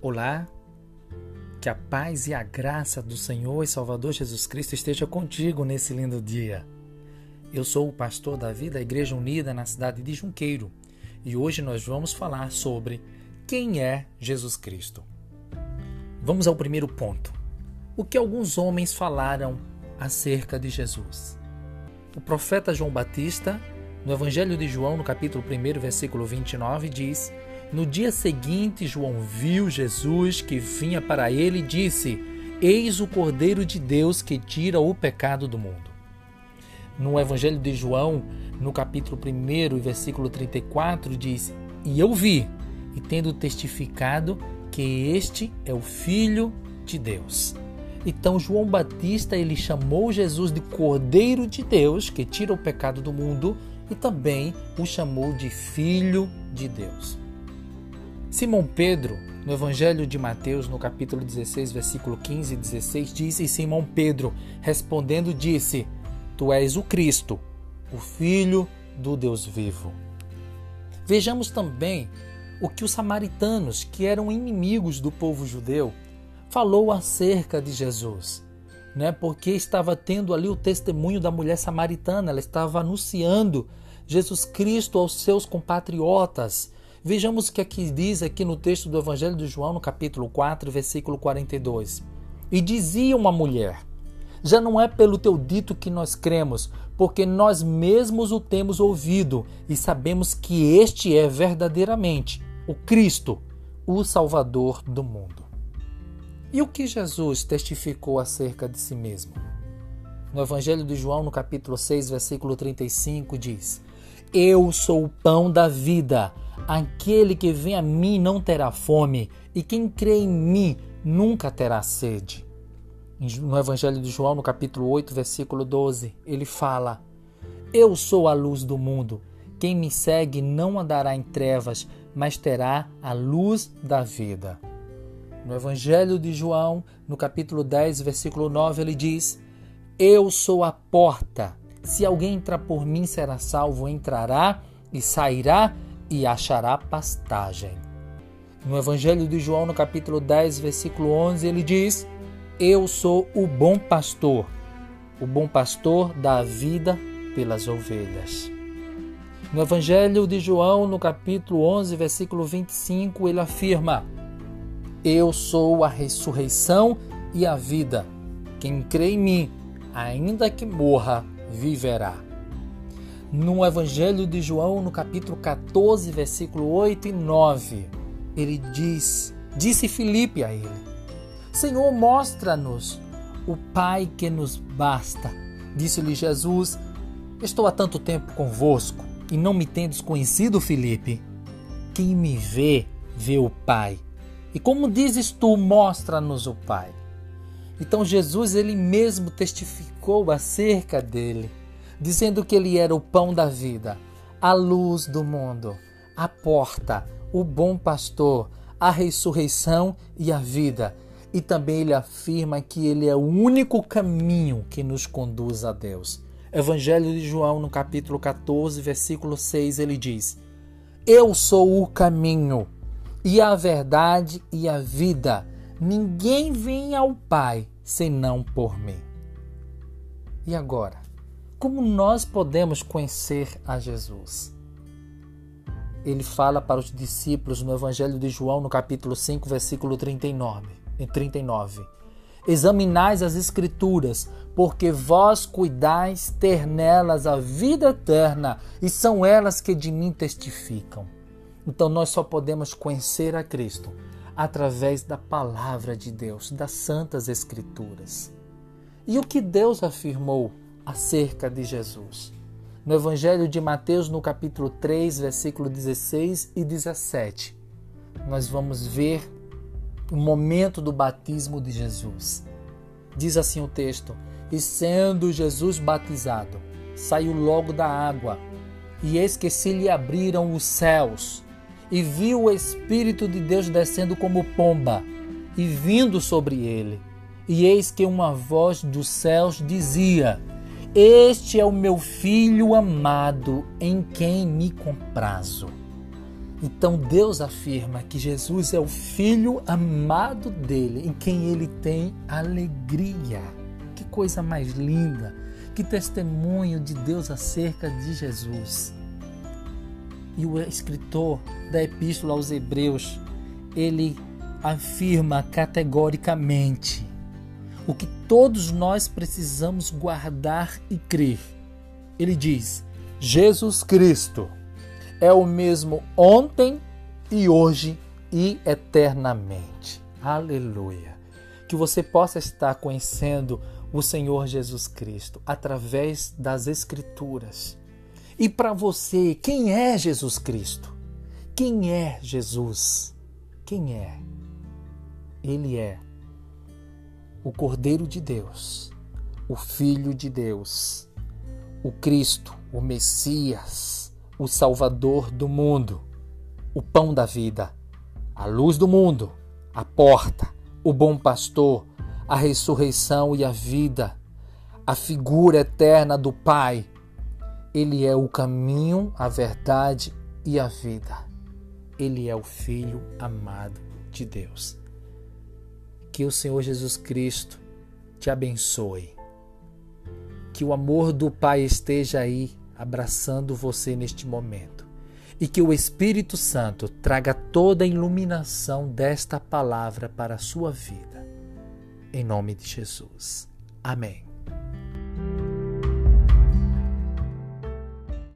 Olá, que a paz e a graça do Senhor e Salvador Jesus Cristo esteja contigo nesse lindo dia. Eu sou o pastor Davi da Igreja Unida na cidade de Junqueiro e hoje nós vamos falar sobre quem é Jesus Cristo. Vamos ao primeiro ponto. O que alguns homens falaram acerca de Jesus? O profeta João Batista, no Evangelho de João, no capítulo 1, versículo 29, diz no dia seguinte, João viu Jesus que vinha para ele e disse: Eis o Cordeiro de Deus que tira o pecado do mundo. No Evangelho de João, no capítulo 1, versículo 34, diz: E eu vi, e tendo testificado que este é o Filho de Deus. Então João Batista ele chamou Jesus de Cordeiro de Deus que tira o pecado do mundo e também o chamou de Filho de Deus. Simão Pedro, no Evangelho de Mateus, no capítulo 16, versículo 15 e 16, diz: E Simão Pedro, respondendo, disse: Tu és o Cristo, o Filho do Deus vivo. Vejamos também o que os samaritanos, que eram inimigos do povo judeu, falou acerca de Jesus. Né? Porque estava tendo ali o testemunho da mulher samaritana, ela estava anunciando Jesus Cristo aos seus compatriotas Vejamos o que aqui diz aqui no texto do Evangelho de João, no capítulo 4, versículo 42. E dizia uma mulher: Já não é pelo teu dito que nós cremos, porque nós mesmos o temos ouvido e sabemos que este é verdadeiramente o Cristo, o Salvador do mundo. E o que Jesus testificou acerca de si mesmo? No Evangelho de João, no capítulo 6, versículo 35, diz: Eu sou o pão da vida. Aquele que vem a mim não terá fome, e quem crê em mim nunca terá sede. No Evangelho de João, no capítulo 8, versículo 12, ele fala: Eu sou a luz do mundo. Quem me segue não andará em trevas, mas terá a luz da vida. No Evangelho de João, no capítulo 10, versículo 9, ele diz: Eu sou a porta. Se alguém entrar por mim, será salvo, entrará e sairá e achará pastagem. No Evangelho de João, no capítulo 10, versículo 11, ele diz: Eu sou o bom pastor. O bom pastor dá a vida pelas ovelhas. No Evangelho de João, no capítulo 11, versículo 25, ele afirma: Eu sou a ressurreição e a vida. Quem crê em mim, ainda que morra, viverá no Evangelho de João, no capítulo 14, versículo 8 e 9. Ele diz: Disse Filipe a ele: Senhor, mostra-nos o Pai que nos basta. Disse-lhe Jesus: Estou há tanto tempo convosco e não me tendes conhecido, Filipe. Quem me vê, vê o Pai. E como dizes tu, mostra-nos o Pai. Então Jesus ele mesmo testificou acerca dele dizendo que ele era o pão da vida, a luz do mundo, a porta, o bom pastor, a ressurreição e a vida. E também ele afirma que ele é o único caminho que nos conduz a Deus. Evangelho de João, no capítulo 14, versículo 6, ele diz: Eu sou o caminho, e a verdade e a vida. Ninguém vem ao Pai senão por mim. E agora? Como nós podemos conhecer a Jesus? Ele fala para os discípulos no Evangelho de João, no capítulo 5, versículo 39. 39. Examinais as Escrituras, porque vós cuidais ter nelas a vida eterna, e são elas que de mim testificam. Então nós só podemos conhecer a Cristo através da palavra de Deus, das santas Escrituras. E o que Deus afirmou acerca de Jesus. No Evangelho de Mateus, no capítulo 3, versículo 16 e 17, nós vamos ver o momento do batismo de Jesus. Diz assim o texto: E sendo Jesus batizado, saiu logo da água, e eis que se lhe abriram os céus, e viu o Espírito de Deus descendo como pomba e vindo sobre ele. E eis que uma voz dos céus dizia: este é o meu filho amado, em quem me comprazo. Então Deus afirma que Jesus é o filho amado dele, em quem ele tem alegria. Que coisa mais linda! Que testemunho de Deus acerca de Jesus. E o escritor da Epístola aos Hebreus, ele afirma categoricamente o que todos nós precisamos guardar e crer. Ele diz: Jesus Cristo é o mesmo ontem e hoje e eternamente. Aleluia. Que você possa estar conhecendo o Senhor Jesus Cristo através das Escrituras. E para você, quem é Jesus Cristo? Quem é Jesus? Quem é? Ele é o Cordeiro de Deus, o Filho de Deus, o Cristo, o Messias o Salvador do mundo, o pão da vida, a luz do mundo, a porta, o bom pastor, a ressurreição e a vida, a figura eterna do Pai. Ele é o caminho, a verdade e a vida. Ele é o Filho amado de Deus. Que o Senhor Jesus Cristo te abençoe. Que o amor do Pai esteja aí abraçando você neste momento. E que o Espírito Santo traga toda a iluminação desta palavra para a sua vida. Em nome de Jesus. Amém.